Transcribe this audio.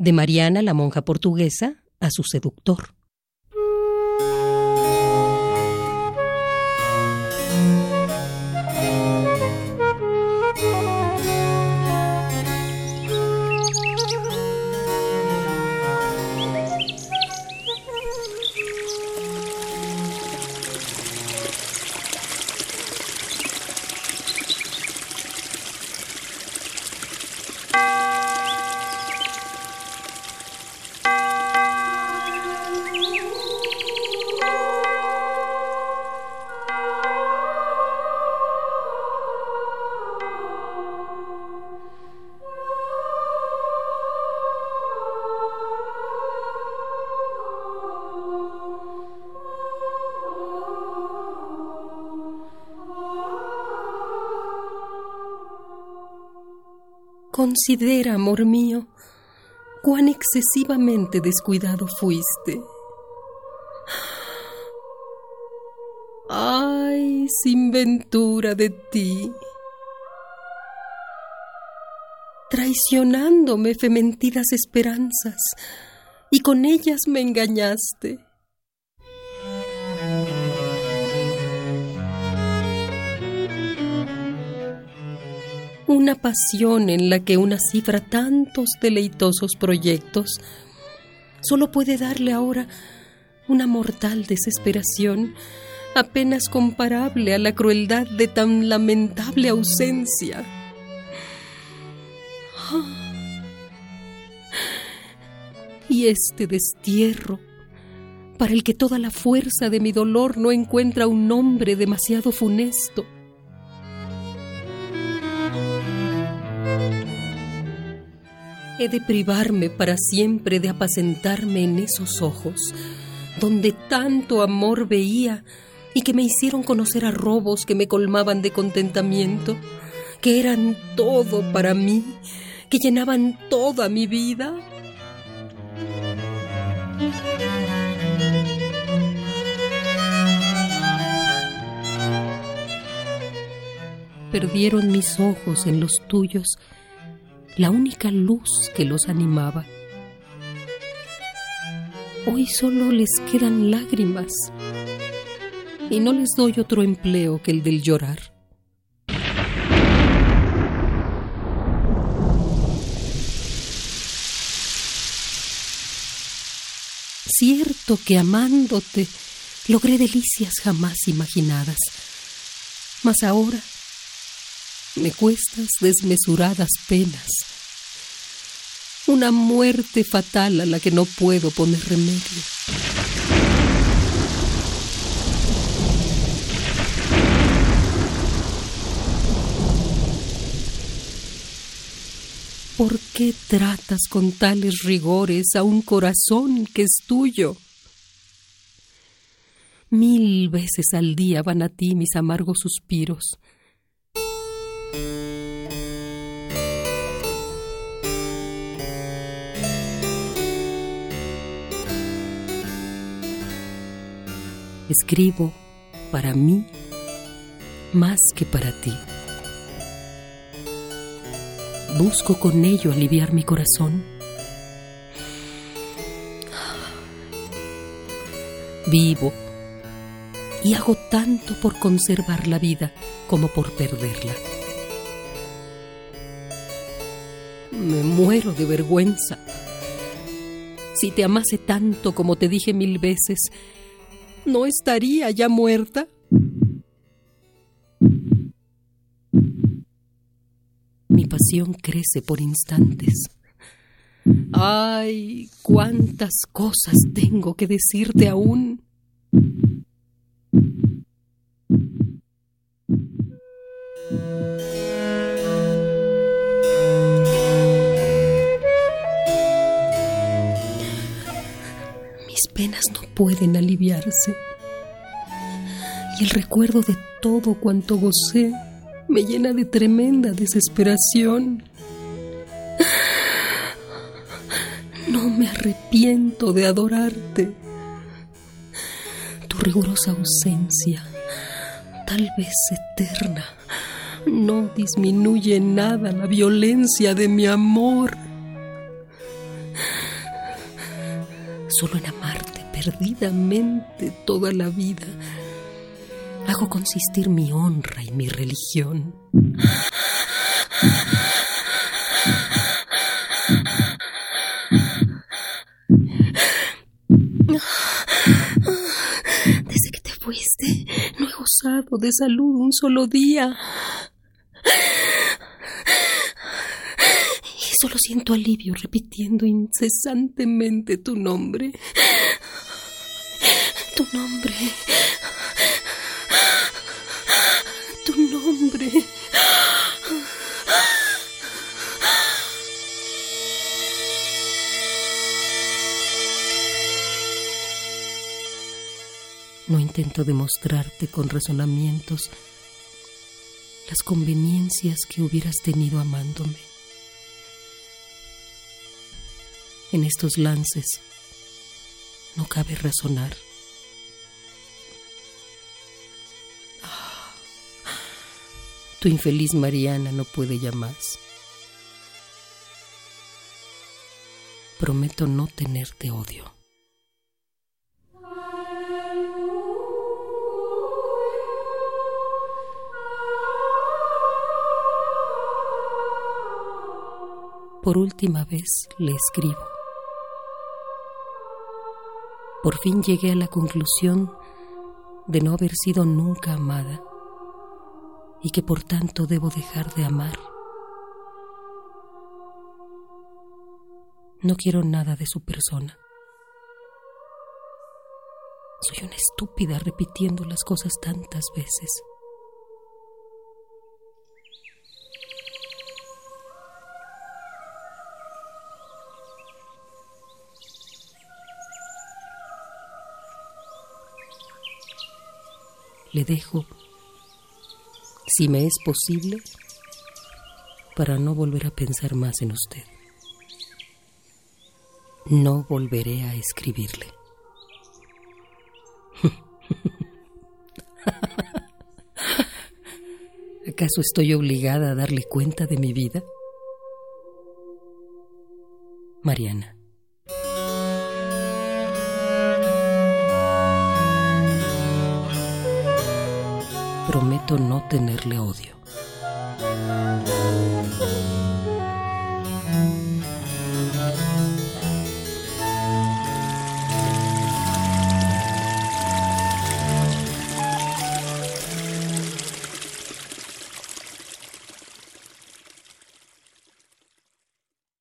De Mariana, la monja portuguesa, a su seductor. Considera, amor mío, cuán excesivamente descuidado fuiste. Ay, sin ventura de ti. Traicionándome fementidas esperanzas, y con ellas me engañaste. Una pasión en la que una cifra tantos deleitosos proyectos solo puede darle ahora una mortal desesperación apenas comparable a la crueldad de tan lamentable ausencia. Y este destierro, para el que toda la fuerza de mi dolor no encuentra un nombre demasiado funesto, He de privarme para siempre de apacentarme en esos ojos, donde tanto amor veía y que me hicieron conocer a robos que me colmaban de contentamiento, que eran todo para mí, que llenaban toda mi vida. Perdieron mis ojos en los tuyos la única luz que los animaba. Hoy solo les quedan lágrimas y no les doy otro empleo que el del llorar. Cierto que amándote logré delicias jamás imaginadas, mas ahora me cuestas desmesuradas penas, una muerte fatal a la que no puedo poner remedio. ¿Por qué tratas con tales rigores a un corazón que es tuyo? Mil veces al día van a ti mis amargos suspiros Escribo para mí más que para ti. Busco con ello aliviar mi corazón. Vivo y hago tanto por conservar la vida como por perderla. Me muero de vergüenza. Si te amase tanto como te dije mil veces, ¿no estaría ya muerta? Mi pasión crece por instantes. Ay, cuántas cosas tengo que decirte aún. Penas no pueden aliviarse. Y el recuerdo de todo cuanto gocé me llena de tremenda desesperación. No me arrepiento de adorarte. Tu rigurosa ausencia, tal vez eterna, no disminuye nada la violencia de mi amor. Solo en amarte perdidamente toda la vida. Hago consistir mi honra y mi religión. Desde que te fuiste, no he gozado de salud un solo día. Y solo siento alivio repitiendo incesantemente tu nombre. Tu nombre. Tu nombre. No intento demostrarte con razonamientos las conveniencias que hubieras tenido amándome. En estos lances no cabe razonar. Ah, tu infeliz Mariana no puede ya más. Prometo no tenerte odio. Por última vez le escribo. Por fin llegué a la conclusión de no haber sido nunca amada y que por tanto debo dejar de amar. No quiero nada de su persona. Soy una estúpida repitiendo las cosas tantas veces. Le dejo, si me es posible, para no volver a pensar más en usted. No volveré a escribirle. ¿Acaso estoy obligada a darle cuenta de mi vida? Mariana. Prometo no tenerle odio.